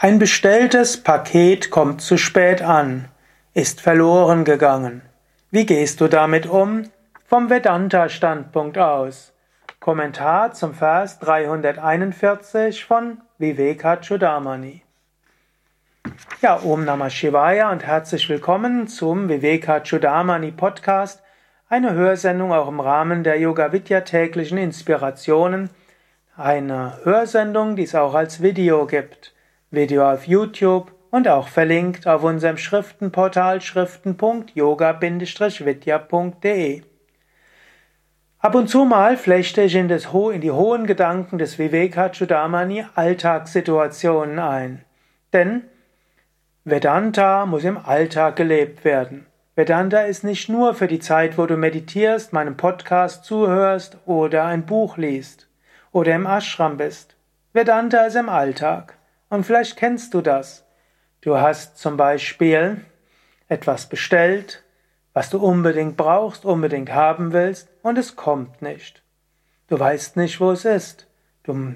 Ein bestelltes Paket kommt zu spät an, ist verloren gegangen. Wie gehst du damit um? Vom Vedanta-Standpunkt aus. Kommentar zum Vers 341 von Vivekachudamani. Ja, Om Namah Shivaya und herzlich willkommen zum Vivekachudamani Podcast, eine Hörsendung auch im Rahmen der Yoga Vidya täglichen Inspirationen, eine Hörsendung, die es auch als Video gibt. Video auf YouTube und auch verlinkt auf unserem Schriftenportal schriften.yoga-vidya.de. Ab und zu mal flechte ich in, das, in die hohen Gedanken des Vivekachudamani Alltagssituationen ein. Denn Vedanta muss im Alltag gelebt werden. Vedanta ist nicht nur für die Zeit, wo du meditierst, meinem Podcast zuhörst oder ein Buch liest oder im Ashram bist. Vedanta ist im Alltag. Und vielleicht kennst du das. Du hast zum Beispiel etwas bestellt, was du unbedingt brauchst, unbedingt haben willst, und es kommt nicht. Du weißt nicht, wo es ist. Du,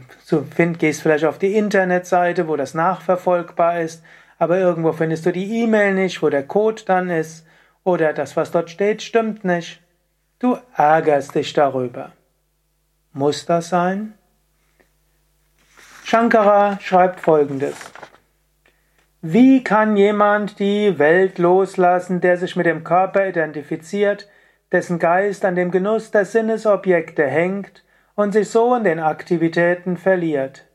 gehst vielleicht auf die Internetseite, wo das nachverfolgbar ist, aber irgendwo findest du die E-Mail nicht, wo der Code dann ist, oder das, was dort steht, stimmt nicht. Du ärgerst dich darüber. Muss das sein? Shankara schreibt folgendes. Wie kann jemand die Welt loslassen, der sich mit dem Körper identifiziert, dessen Geist an dem Genuss der Sinnesobjekte hängt und sich so in den Aktivitäten verliert?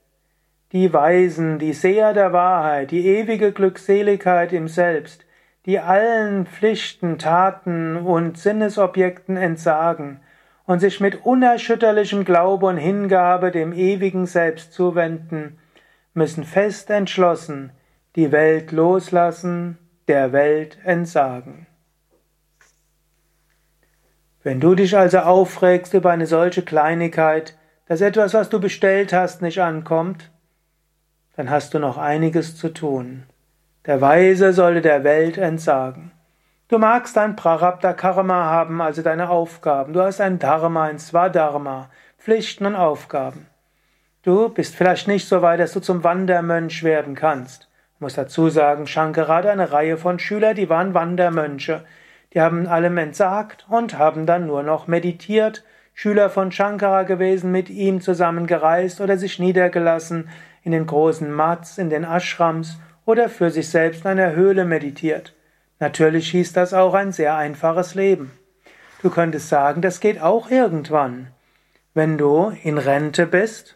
Die Weisen, die Seher der Wahrheit, die ewige Glückseligkeit im Selbst, die allen Pflichten, Taten und Sinnesobjekten entsagen, und sich mit unerschütterlichem Glaube und Hingabe dem ewigen Selbst zuwenden, müssen fest entschlossen die Welt loslassen, der Welt entsagen. Wenn du dich also aufregst über eine solche Kleinigkeit, dass etwas, was du bestellt hast, nicht ankommt, dann hast du noch einiges zu tun. Der Weise solle der Welt entsagen. Du magst ein Prarabdha Karma haben, also deine Aufgaben. Du hast ein Dharma, ein Swadharma, Pflichten und Aufgaben. Du bist vielleicht nicht so weit, dass du zum Wandermönch werden kannst. Ich muss dazu sagen, Shankara hatte eine Reihe von Schülern, die waren Wandermönche. Die haben allem entsagt und haben dann nur noch meditiert, Schüler von Shankara gewesen, mit ihm zusammen gereist oder sich niedergelassen in den großen Mats, in den Ashrams oder für sich selbst in einer Höhle meditiert. Natürlich hieß das auch ein sehr einfaches Leben. Du könntest sagen, das geht auch irgendwann. Wenn du in Rente bist,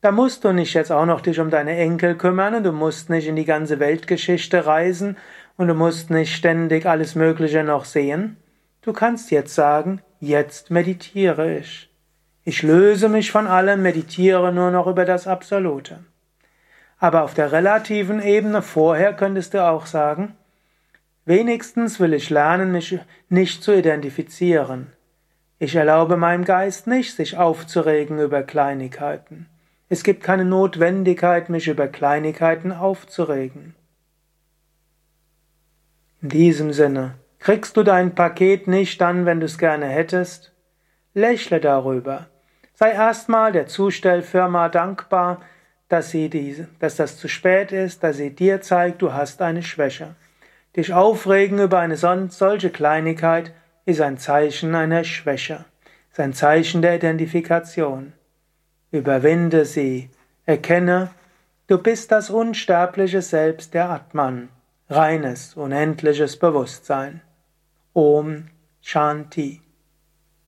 da musst du nicht jetzt auch noch dich um deine Enkel kümmern und du musst nicht in die ganze Weltgeschichte reisen und du musst nicht ständig alles Mögliche noch sehen. Du kannst jetzt sagen, jetzt meditiere ich. Ich löse mich von allem, meditiere nur noch über das Absolute. Aber auf der relativen Ebene vorher könntest du auch sagen, Wenigstens will ich lernen, mich nicht zu identifizieren. Ich erlaube meinem Geist nicht, sich aufzuregen über Kleinigkeiten. Es gibt keine Notwendigkeit, mich über Kleinigkeiten aufzuregen. In diesem Sinne, kriegst du dein Paket nicht dann, wenn du es gerne hättest? Lächle darüber. Sei erstmal der Zustellfirma dankbar, dass, sie die, dass das zu spät ist, dass sie dir zeigt, du hast eine Schwäche. Dich aufregen über eine solche Kleinigkeit ist ein Zeichen einer Schwäche, ist ein Zeichen der Identifikation. Überwinde sie, erkenne, du bist das unsterbliche Selbst der Atman, reines, unendliches Bewusstsein. Om Shanti